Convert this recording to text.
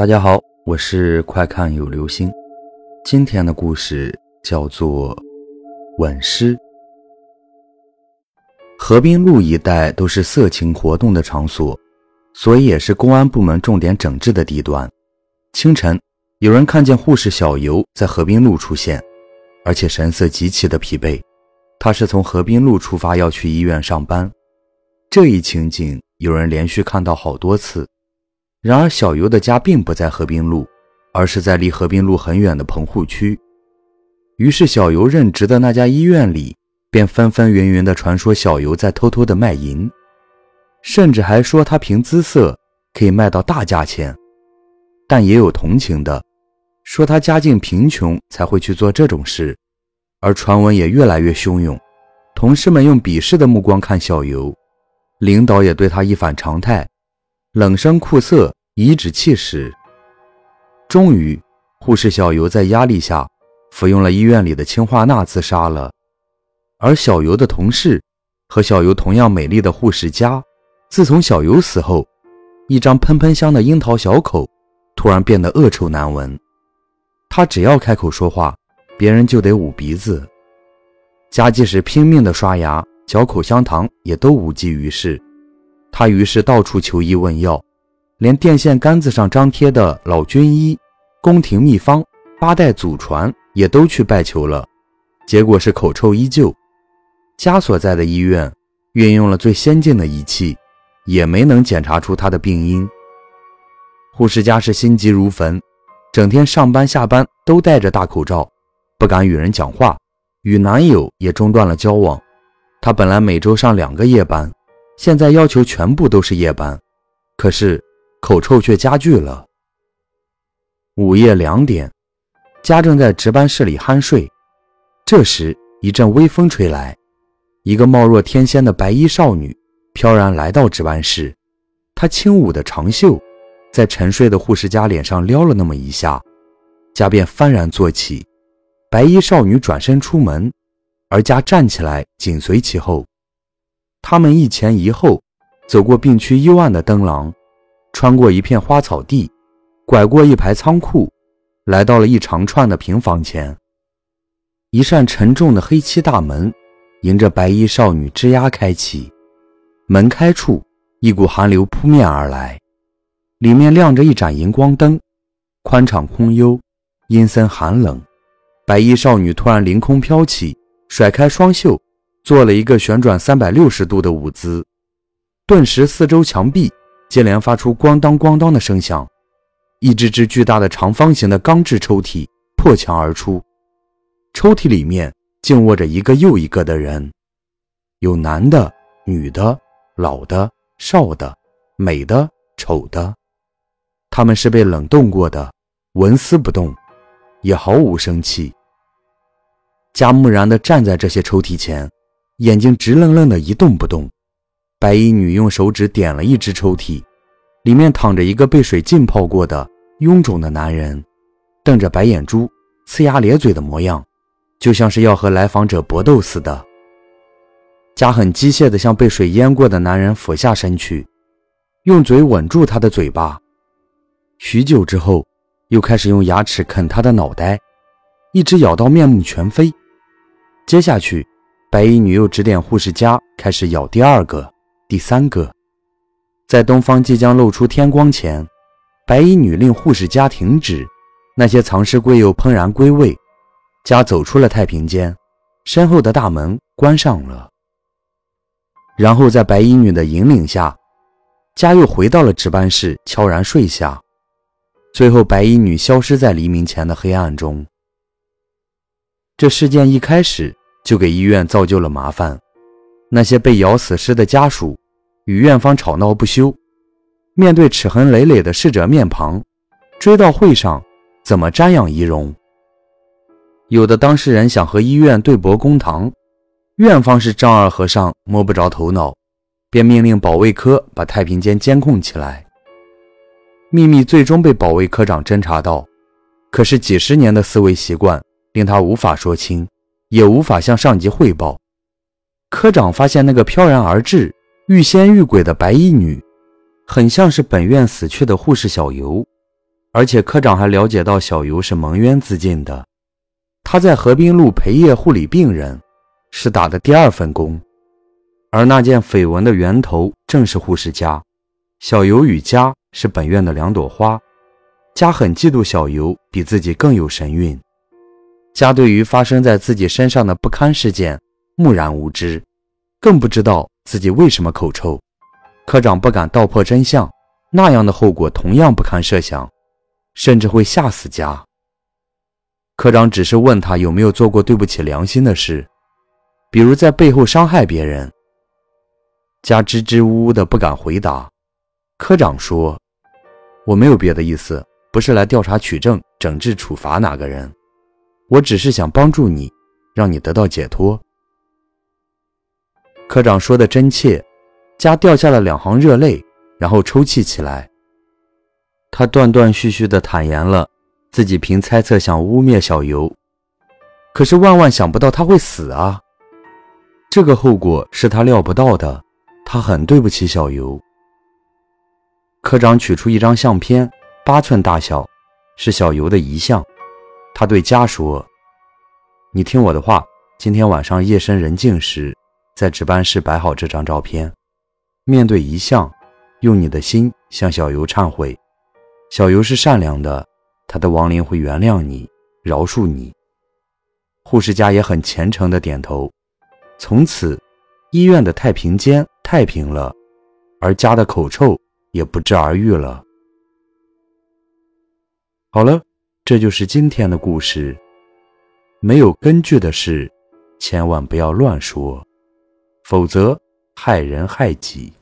大家好，我是快看有流星。今天的故事叫做吻尸。河滨路一带都是色情活动的场所，所以也是公安部门重点整治的地段。清晨，有人看见护士小尤在河滨路出现，而且神色极其的疲惫。他是从河滨路出发要去医院上班。这一情景，有人连续看到好多次。然而，小尤的家并不在河滨路，而是在离河滨路很远的棚户区。于是，小尤任职的那家医院里便纷纷云云地传说小尤在偷偷的卖淫，甚至还说他凭姿色可以卖到大价钱。但也有同情的，说他家境贫穷才会去做这种事。而传闻也越来越汹涌，同事们用鄙视的目光看小尤，领导也对他一反常态。冷声酷色，颐指气使。终于，护士小尤在压力下服用了医院里的氰化钠，自杀了。而小尤的同事和小尤同样美丽的护士家，自从小尤死后，一张喷喷香的樱桃小口突然变得恶臭难闻。他只要开口说话，别人就得捂鼻子。家即使拼命的刷牙、嚼口香糖，也都无济于事。他于是到处求医问药，连电线杆子上张贴的老军医、宫廷秘方、八代祖传也都去拜求了，结果是口臭依旧。家所在的医院运用了最先进的仪器，也没能检查出他的病因。护士家是心急如焚，整天上班下班都戴着大口罩，不敢与人讲话，与男友也中断了交往。她本来每周上两个夜班。现在要求全部都是夜班，可是口臭却加剧了。午夜两点，家正在值班室里酣睡，这时一阵微风吹来，一个貌若天仙的白衣少女飘然来到值班室。她轻舞的长袖在沉睡的护士家脸上撩了那么一下，家便幡然坐起。白衣少女转身出门，而家站起来紧随其后。他们一前一后走过病区幽暗的灯廊，穿过一片花草地，拐过一排仓库，来到了一长串的平房前。一扇沉重的黑漆大门迎着白衣少女吱呀开启，门开处一股寒流扑面而来，里面亮着一盏荧光灯，宽敞空幽，阴森寒冷。白衣少女突然凌空飘起，甩开双袖。做了一个旋转三百六十度的舞姿，顿时四周墙壁接连发出咣当咣当的声响，一只只巨大的长方形的钢制抽屉破墙而出，抽屉里面竟卧着一个又一个的人，有男的、女的、老的、少的、美的、丑的，他们是被冷冻过的，纹丝不动，也毫无生气。家木然地站在这些抽屉前。眼睛直愣愣的，一动不动。白衣女用手指点了一只抽屉，里面躺着一个被水浸泡过的臃肿的男人，瞪着白眼珠，呲牙咧嘴的模样，就像是要和来访者搏斗似的。家很机械地向被水淹过的男人俯下身去，用嘴吻住他的嘴巴。许久之后，又开始用牙齿啃他的脑袋，一直咬到面目全非。接下去。白衣女又指点护士家开始咬第二个、第三个，在东方即将露出天光前，白衣女令护士家停止。那些藏尸柜又怦然归位，家走出了太平间，身后的大门关上了。然后在白衣女的引领下，家又回到了值班室，悄然睡下。最后，白衣女消失在黎明前的黑暗中。这事件一开始。就给医院造就了麻烦，那些被咬死尸的家属与院方吵闹不休。面对齿痕累累的逝者面庞，追悼会上怎么瞻仰遗容？有的当事人想和医院对簿公堂，院方是丈二和尚摸不着头脑，便命令保卫科把太平间监控起来。秘密最终被保卫科长侦查到，可是几十年的思维习惯令他无法说清。也无法向上级汇报。科长发现那个飘然而至、欲仙欲鬼的白衣女，很像是本院死去的护士小尤。而且科长还了解到小尤是蒙冤自尽的。他在河滨路陪夜护理病人，是打的第二份工。而那件绯闻的源头正是护士家。小尤与家是本院的两朵花，家很嫉妒小尤比自己更有神韵。家对于发生在自己身上的不堪事件木然无知，更不知道自己为什么口臭。科长不敢道破真相，那样的后果同样不堪设想，甚至会吓死家。科长只是问他有没有做过对不起良心的事，比如在背后伤害别人。家支支吾吾的不敢回答。科长说：“我没有别的意思，不是来调查取证、整治处罚哪个人。”我只是想帮助你，让你得到解脱。科长说的真切，家掉下了两行热泪，然后抽泣起来。他断断续续的坦言了自己凭猜测想污蔑小尤，可是万万想不到他会死啊！这个后果是他料不到的，他很对不起小尤。科长取出一张相片，八寸大小，是小尤的遗像。他对家说：“你听我的话，今天晚上夜深人静时，在值班室摆好这张照片，面对遗像，用你的心向小尤忏悔。小尤是善良的，他的亡灵会原谅你，饶恕你。”护士家也很虔诚的点头。从此，医院的太平间太平了，而家的口臭也不治而愈了。好了。这就是今天的故事。没有根据的事，千万不要乱说，否则害人害己。